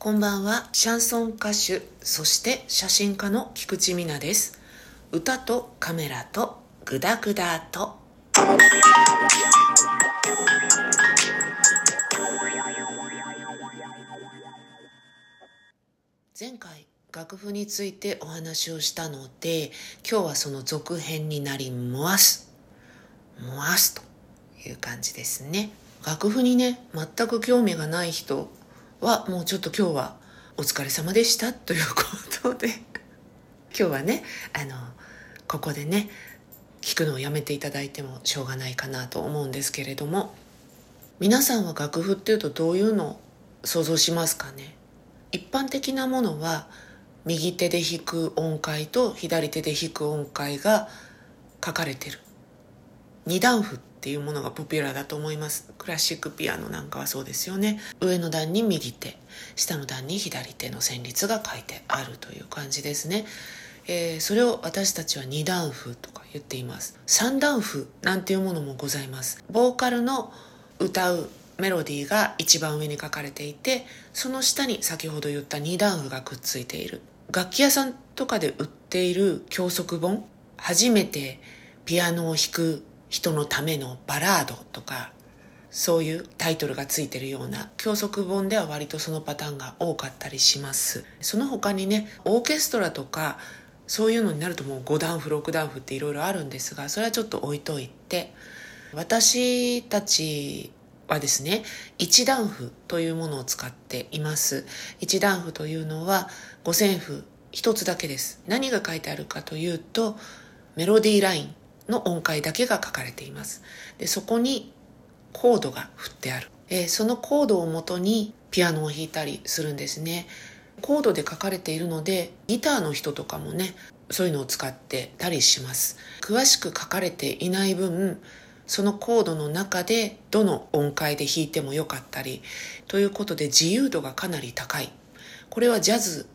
こんばんは、シャンソン歌手、そして写真家の菊池美奈です。歌とカメラとグダグダと。前回楽譜についてお話をしたので今日はその続編になりますますという感じですね楽譜にね全く興味がない人はもうちょっと今日はお疲れ様でしたということで今日はねあのここでね聞くのをやめていただいてもしょうがないかなと思うんですけれども皆さんは楽譜っていうとどういうの想像しますかね？一般的なものは右手で弾く音階と左手で弾く音階が書かれてる。二段譜っていうものがポピュラーだと思います。クラシックピアノなんかはそうですよね。上の段に右手下の段に左手の旋律が書いてあるという感じですね、えー、それを私たちは二段譜とか言っています。三段譜なんていうものもございます。ボーカルの歌うメロディーが一番上に書かれていてその下に先ほど言った二段譜がくっついている。楽器屋さんとかで売っている教則本初めてピアノを弾く人のためのバラードとかそういうタイトルがついてるような教則本では割とそのパターンが多かったりします。その他にねオーケストラとかそういうのになるともう5段譜6段譜っていろいろあるんですがそれはちょっと置いといて私たちはですね一段譜というものを使っています。一段譜というのは五線譜一つだけです。何が書いてあるかというとメロディーライン。の音階だけが書かれています。でそこにコードが振ってある、えー、そのコードをもとにピアノを弾いたりするんですね。コードで書かれているのでギターの人とかもねそういうのを使ってたりします。詳しく書かれていない分そのコードの中でどの音階で弾いてもよかったりということで自由度がかなり高い。これはジャズ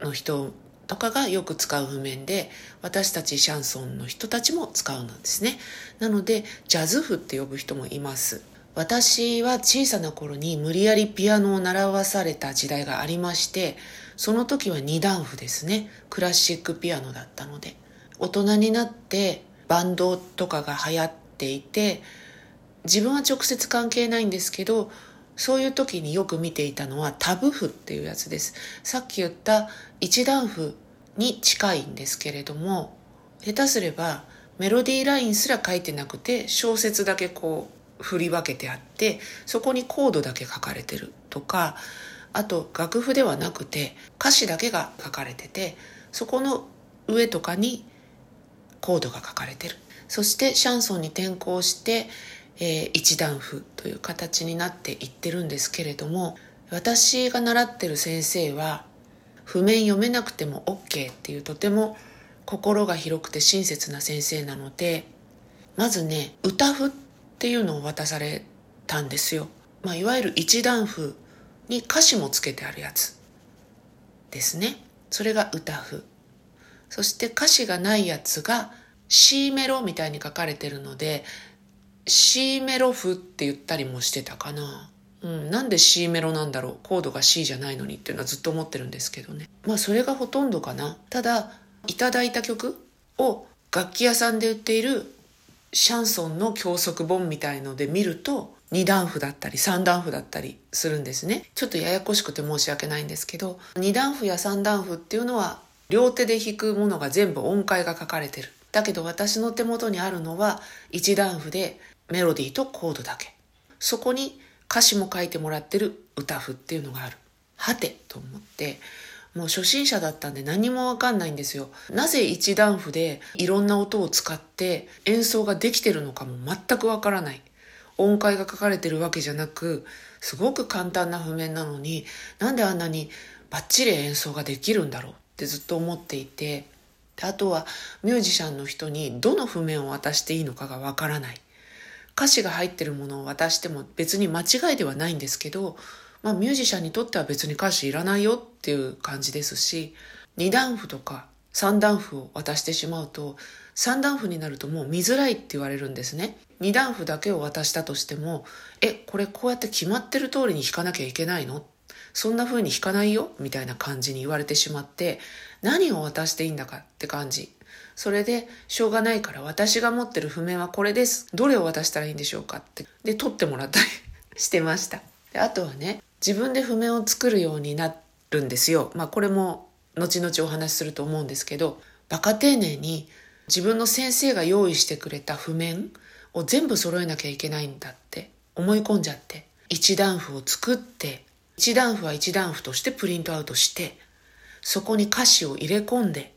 の人とかがよく使う譜面で私たちシャンソンの人たちも使うのですね。なのでジャズ譜って呼ぶ人もいます。私は小さな頃に無理やりピアノを習わされた時代がありましてその時は二段譜ですね。クラシックピアノだったので。大人になってバンドとかが流行っていて自分は直接関係ないんですけどそういう時によく見ていたのはタブ譜っていうやつです。さっき言った一段譜に近いんですけれども下手すればメロディーラインすら書いてなくて小説だけこう振り分けてあってそこにコードだけ書かれてるとかあと楽譜ではなくて歌詞だけが書かれててそこの上とかにコードが書かれてる。そしてシャンソンに転向してえー、一段譜という形になっていってるんですけれども私が習ってる先生は譜面読めなくても OK っていうとても心が広くて親切な先生なのでまずね歌譜っていうのを渡されたんですよ、まあ、いわゆる一段譜に歌詞もつけてあるやつ。ですね。それが歌譜。そして歌詞がないやつが C メロみたいに書かれてるので C メロ譜って言ったりもしてたかな。うん、なんで C メロなんだろうコードが C じゃないのにっていうのはずっと思ってるんですけどね。まあそれがほとんどかな。ただ、いただいた曲を楽器屋さんで売っているシャンソンの教則本みたいので見ると2段譜だったり3段譜だったりするんですね。ちょっとややこしくて申し訳ないんですけど、2段譜や3段譜っていうのは両手で弾くものが全部音階が書かれてる。だけど私の手元にあるのは1段譜でメロディーとコードだけ。そこに歌詞も書いてもらってる歌譜っていうのがある。はてと思って、もう初心者だったんで何もわかんないんですよ。なぜ一段譜でいろんな音を使って演奏ができてるのかも全くわからない。音階が書かれてるわけじゃなく、すごく簡単な譜面なのに、なんであんなにバッチリ演奏ができるんだろう？ってずっと思っていて、あとはミュージシャンの人にどの譜面を渡していいのかがわからない。歌詞が入ってるものを渡しても別に間違いではないんですけど、まあミュージシャンにとっては別に歌詞いらないよっていう感じですし、二段譜とか三段譜を渡してしまうと、三段譜になるともう見づらいって言われるんですね。二段譜だけを渡したとしても、え、これこうやって決まってる通りに弾かなきゃいけないの？そんな風に弾かないよ？みたいな感じに言われてしまって何を渡していいんだかって感じ。それでしょうがないから私が持ってる譜面はこれです。どれを渡したらいいんでしょうかって。で取ってもらったりしてました。であとはね自分で譜面を作るようになるんですよ。まあこれも後々お話しすると思うんですけどバカ丁寧に自分の先生が用意してくれた譜面を全部揃えなきゃいけないんだって思い込んじゃって一段譜を作って一段譜は一段譜としてプリントアウトしてそこに歌詞を入れ込んで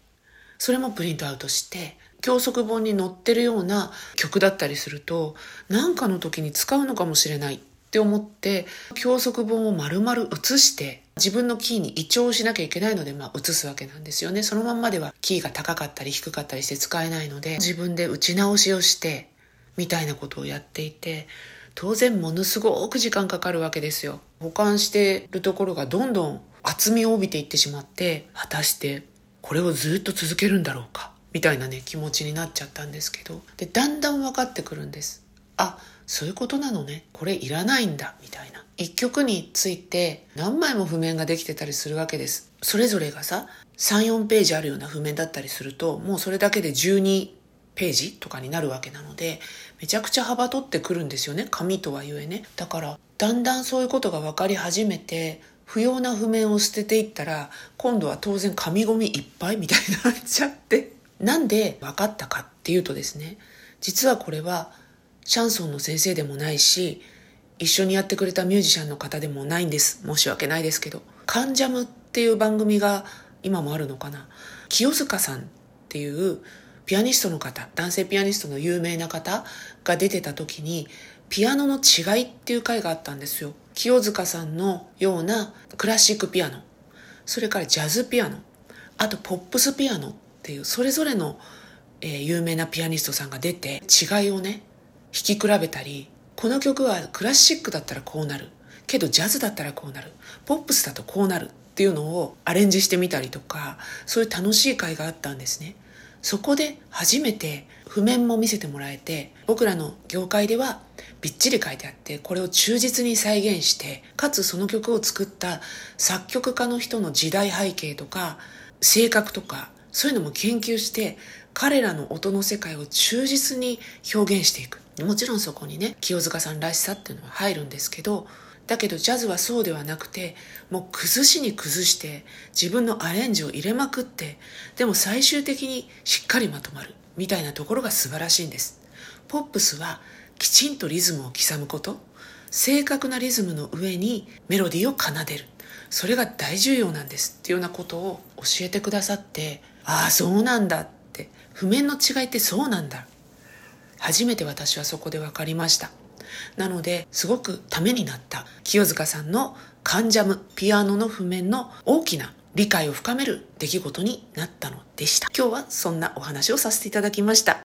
それもプリントアウトして教則本に載ってるような曲だったりすると何かの時に使うのかもしれないって思って教則本を丸々写して自分のキーに移調しなきゃいけないので、まあ、移すわけなんですよね。そのまんまではキーが高かったり低かったりして使えないので、自分で打ち直しをして、みたいなことをやっていて、当然ものすごく時間かかるわけですよ。保管してるところがどんどん厚みを帯びていってしまって、果たしてこれをずっと続けるんだろうか、みたいなね、気持ちになっちゃったんですけど、で、だんだん分かってくるんです。あ、そういうことなのね。これいらないんだ、みたいな。一曲について何枚も譜面ができてたりするわけです。それぞれがさ、3、4ページあるような譜面だったりすると、もうそれだけで12ページとかになるわけなので、めちゃくちゃ幅取ってくるんですよね。紙とはいえね。だから、だんだんそういうことが分かり始めて、不要な譜面を捨てていったら、今度は当然紙ゴミいっぱいみたいになっちゃって。なんで分かったかっていうとですね、実はこれは、シャンソンの先生でもないし、一緒にやってくれたミュージシャンの方でもないんです。申し訳ないですけど。カンジャムっていう番組が今もあるのかな。清塚さんっていうピアニストの方、男性ピアニストの有名な方が出てた時に、ピアノの違いっていう回があったんですよ。清塚さんのようなクラシックピアノ、それからジャズピアノ、あとポップスピアノっていうそれぞれの、えー、有名なピアニストさんが出て違いをね、弾き比べたりこの曲はクラシックだったらこうなる。けどジャズだったらこうなる。ポップスだとこうなるっていうのをアレンジしてみたりとかそういう楽しい会があったんですね。そこで初めて譜面も見せてもらえて僕らの業界ではびっちり書いてあってこれを忠実に再現してかつその曲を作った作曲家の人の時代背景とか性格とかそういうのも研究して彼らの音の世界を忠実に表現していく。もちろんそこにね清塚さんらしさっていうのは入るんですけどだけどジャズはそうではなくてもう崩しに崩して自分のアレンジを入れまくってでも最終的にしっかりまとまるみたいなところが素晴らしいんです。ポップスはきちんとリズムを刻むこと正確なリズムの上にメロディーを奏でる。それが大重要なんです。っていうようなことを教えてくださってああそうなんだって。譜面の違いってそうなんだ。初めて私はそこで分かりました。なのですごくためになった清塚さんのカンジャムピアノの譜面の大きな理解を深める出来事になったのでした。今日はそんなお話をさせていただきました。